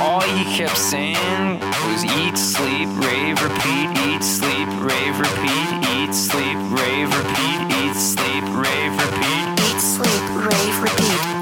all he kept saying was eat, sleep, rave, repeat, eat, sleep, rave, repeat, eat, sleep, rave, repeat, eat, sleep, rave, repeat, eat, sleep, rave, repeat.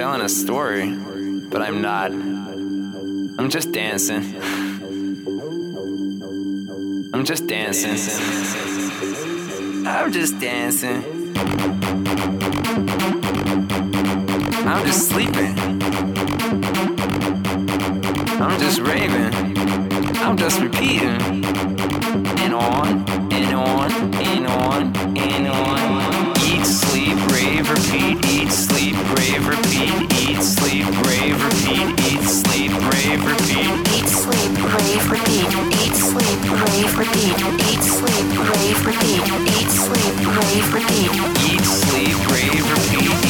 Telling a story, but I'm not. I'm just dancing. I'm just dancing. I'm just dancing. I'm just sleeping. Just raving. I'm just repeating. And on, and on, and on, and on. Eat, sleep, rave, repeat, eat, sleep, rave, repeat, eat, sleep, rave, repeat, eat, sleep, rave, repeat. Eat, sleep, rave, repeat, eat, sleep, rave, repeat, eat, sleep, rave, repeat, eat, sleep, rave, repeat. Eat, sleep, rave, repeat,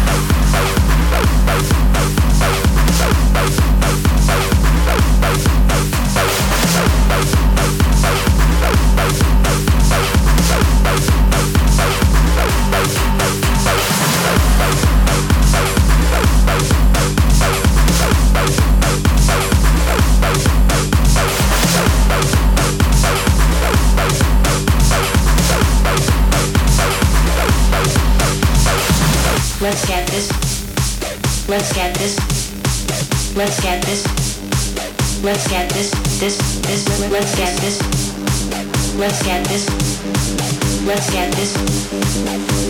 this, this, let's get this. Let's get this. Let's get this.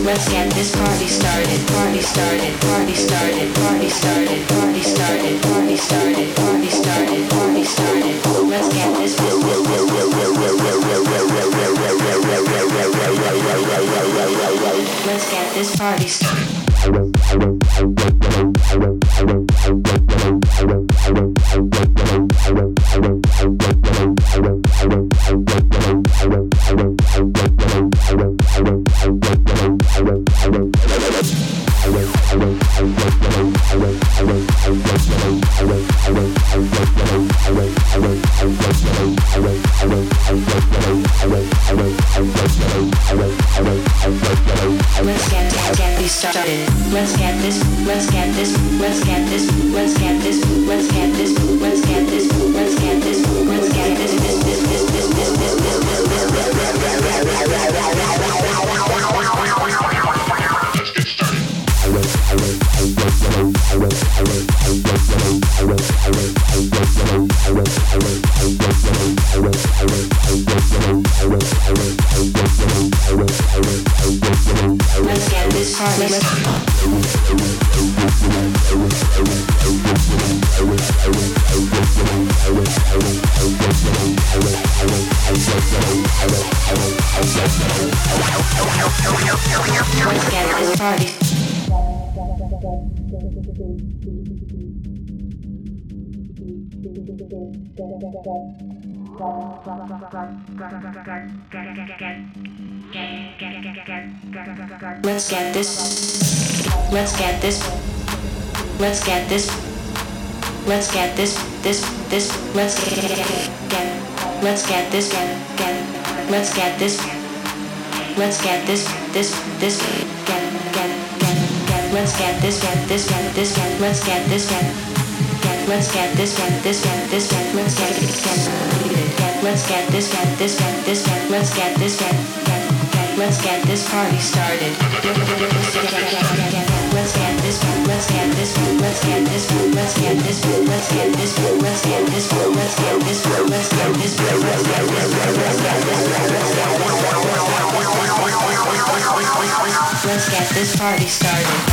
Let's get this party started, party started, party started, party started, party started, party started, party started, party started. Let's get this. Let's get this party started. Let's get this. Let's get this. Let's get this. Let's get this. This. This. Let's get. get. Let's get this. Get. Get. Let's get this. Let's get this. This. This. Get. Get. Get. Get. Let's get this. Get. This. Get. This. Get. Let's get this. Get. Get. Let's get this. Get. This. Get. This. Get. Let's get. Get. Let's get this. Get. This. Get. This. Get. Let's get this. Get. Let's get this party started. Let's get this party started.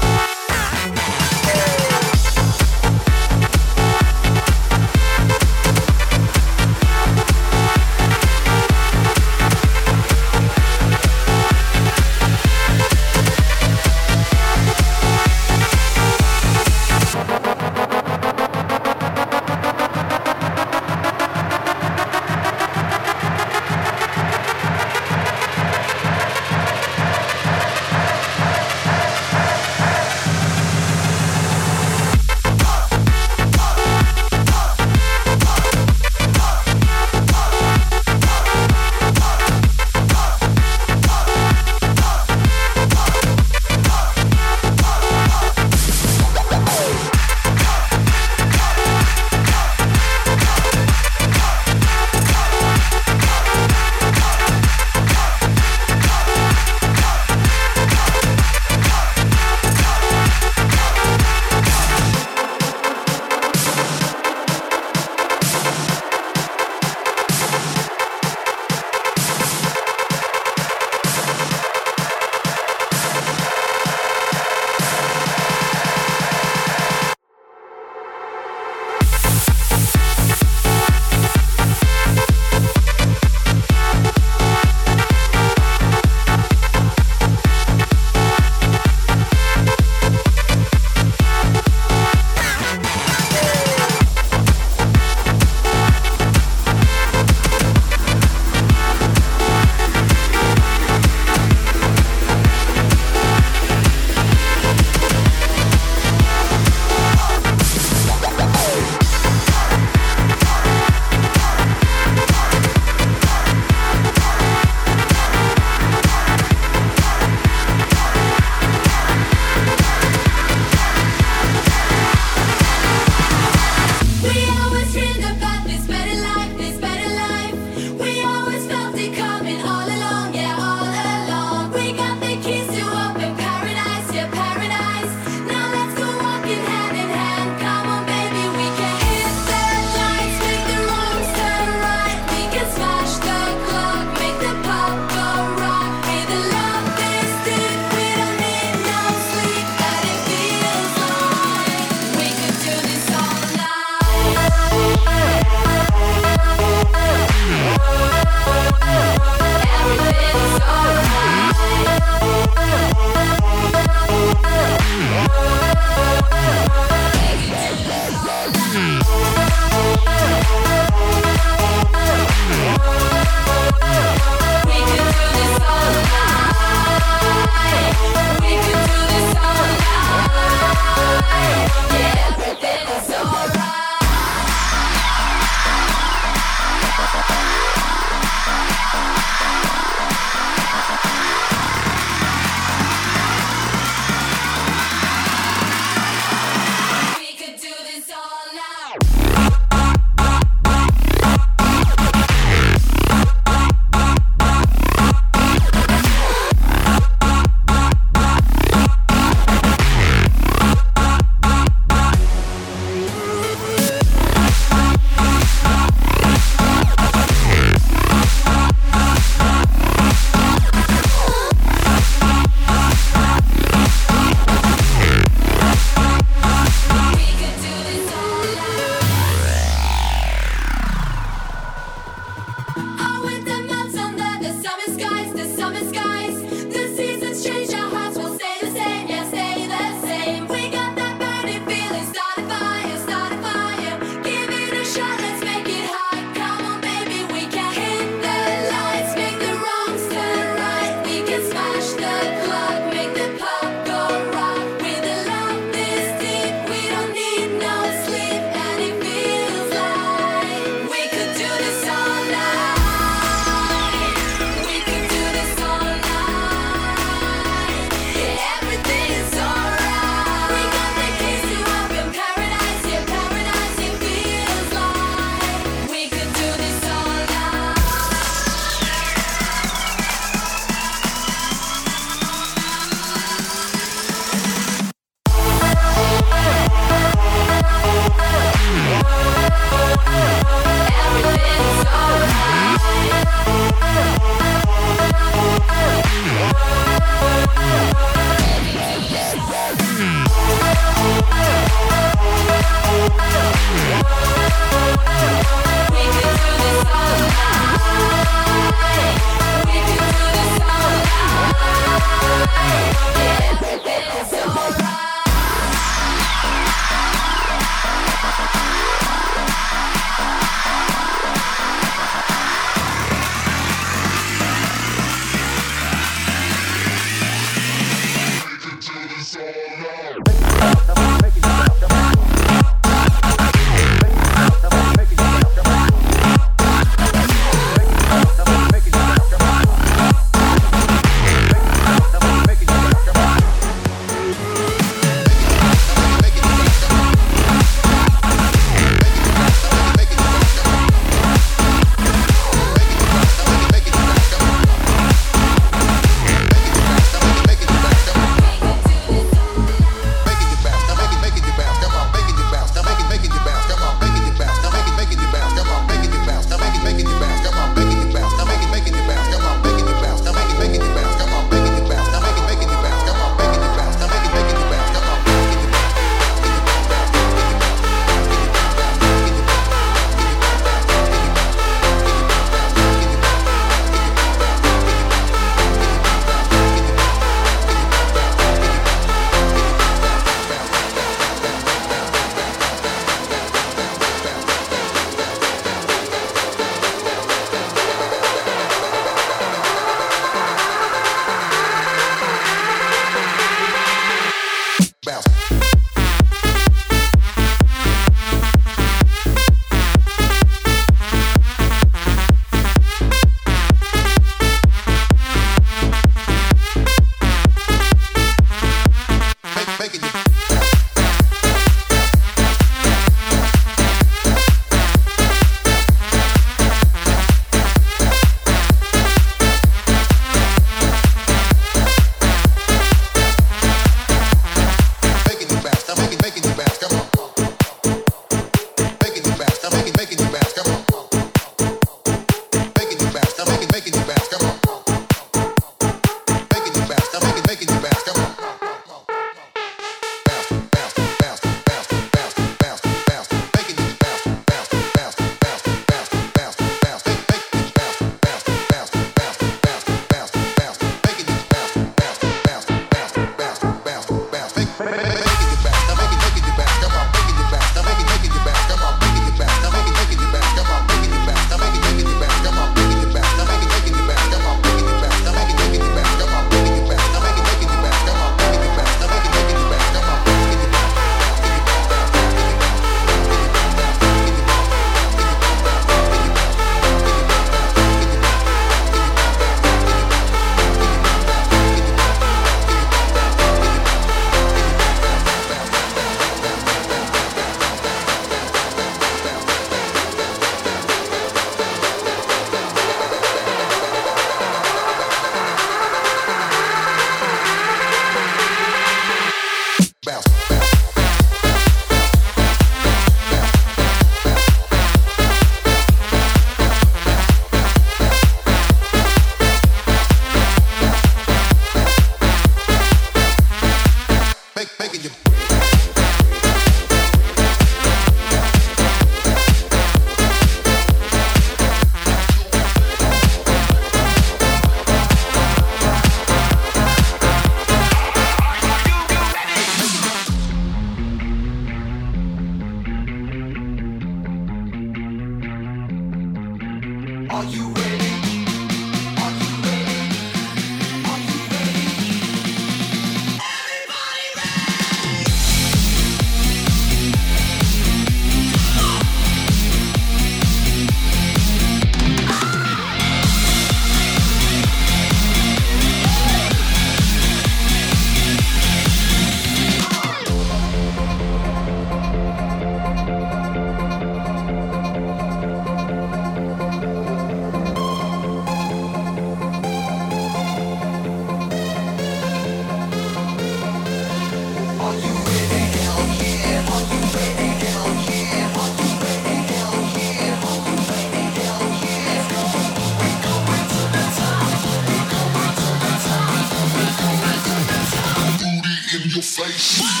sensation.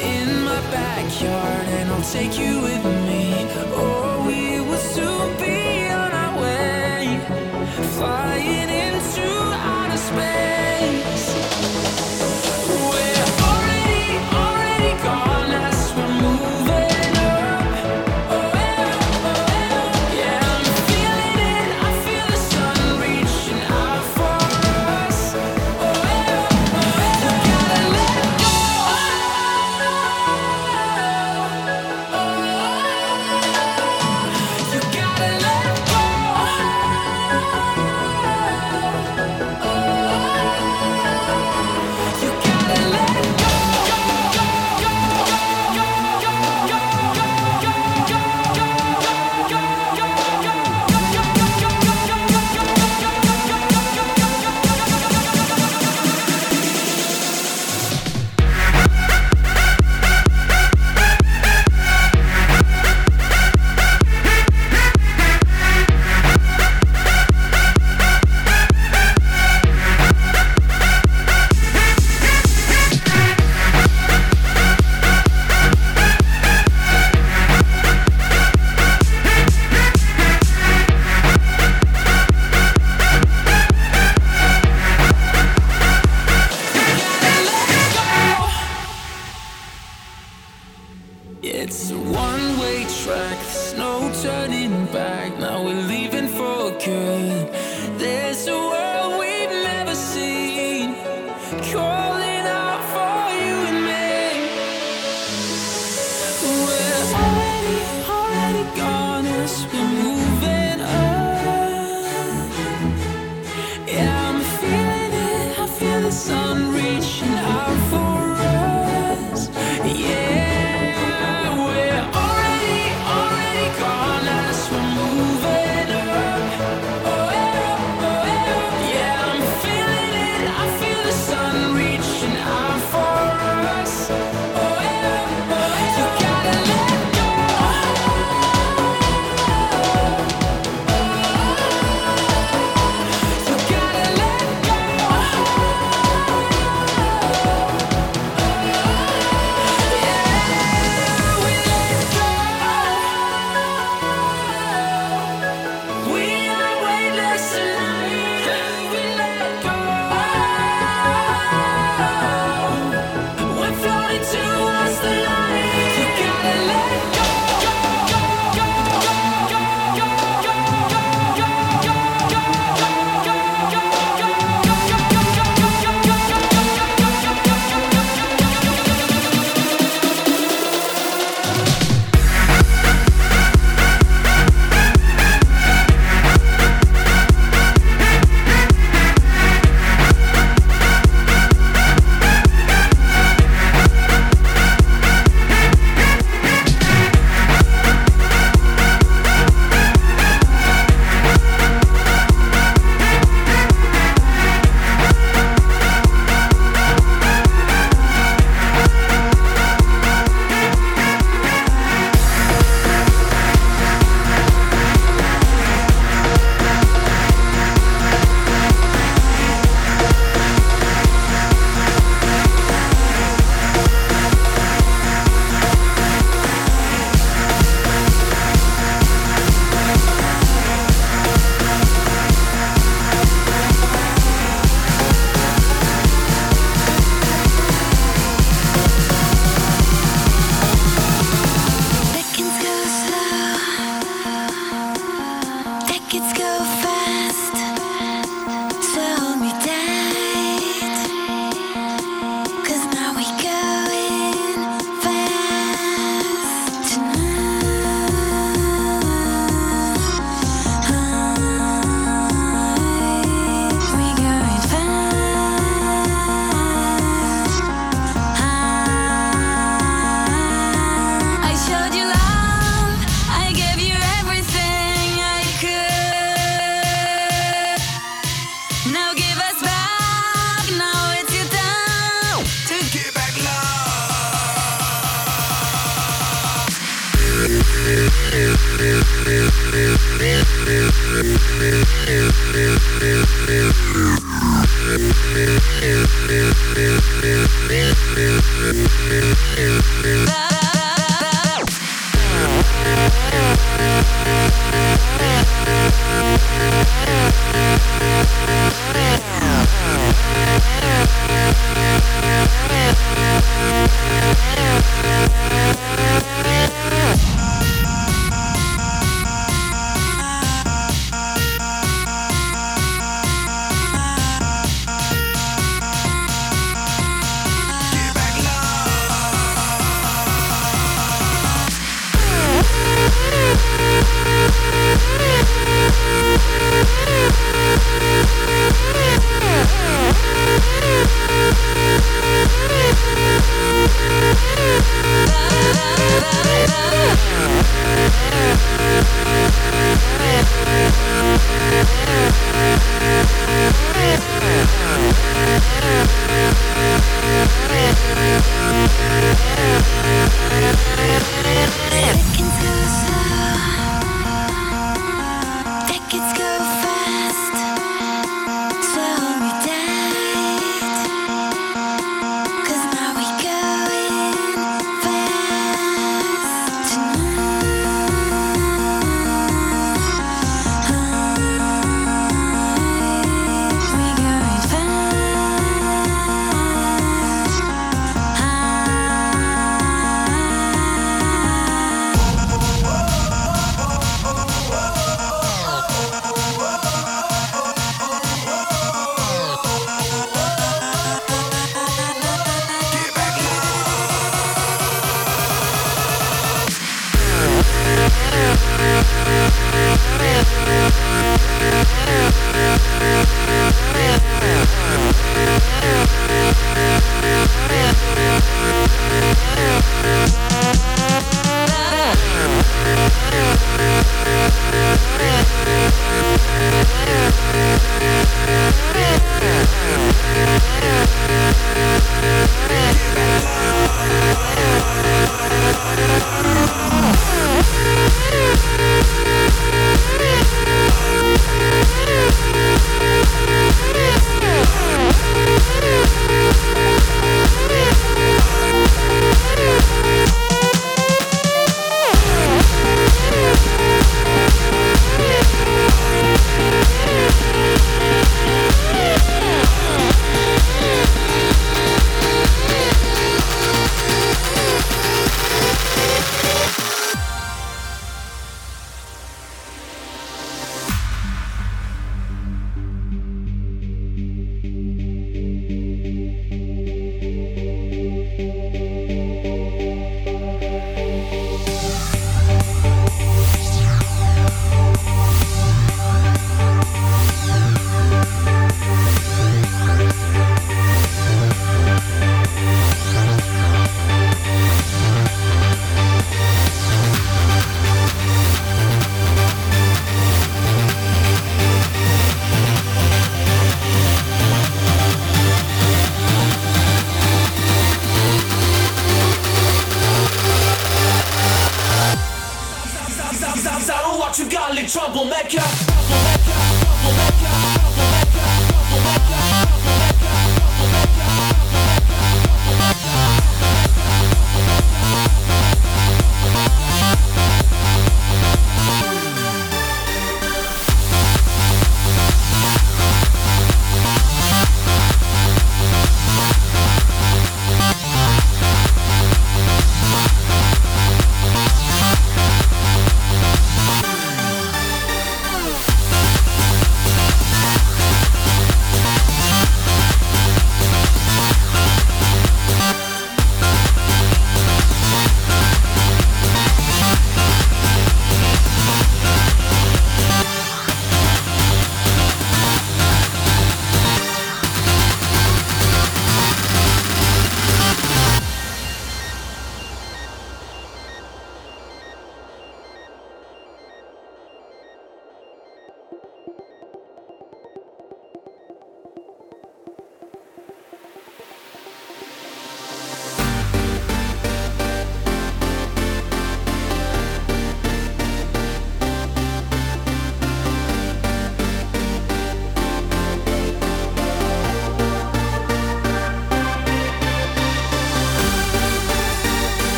In my backyard, and I'll take you with me.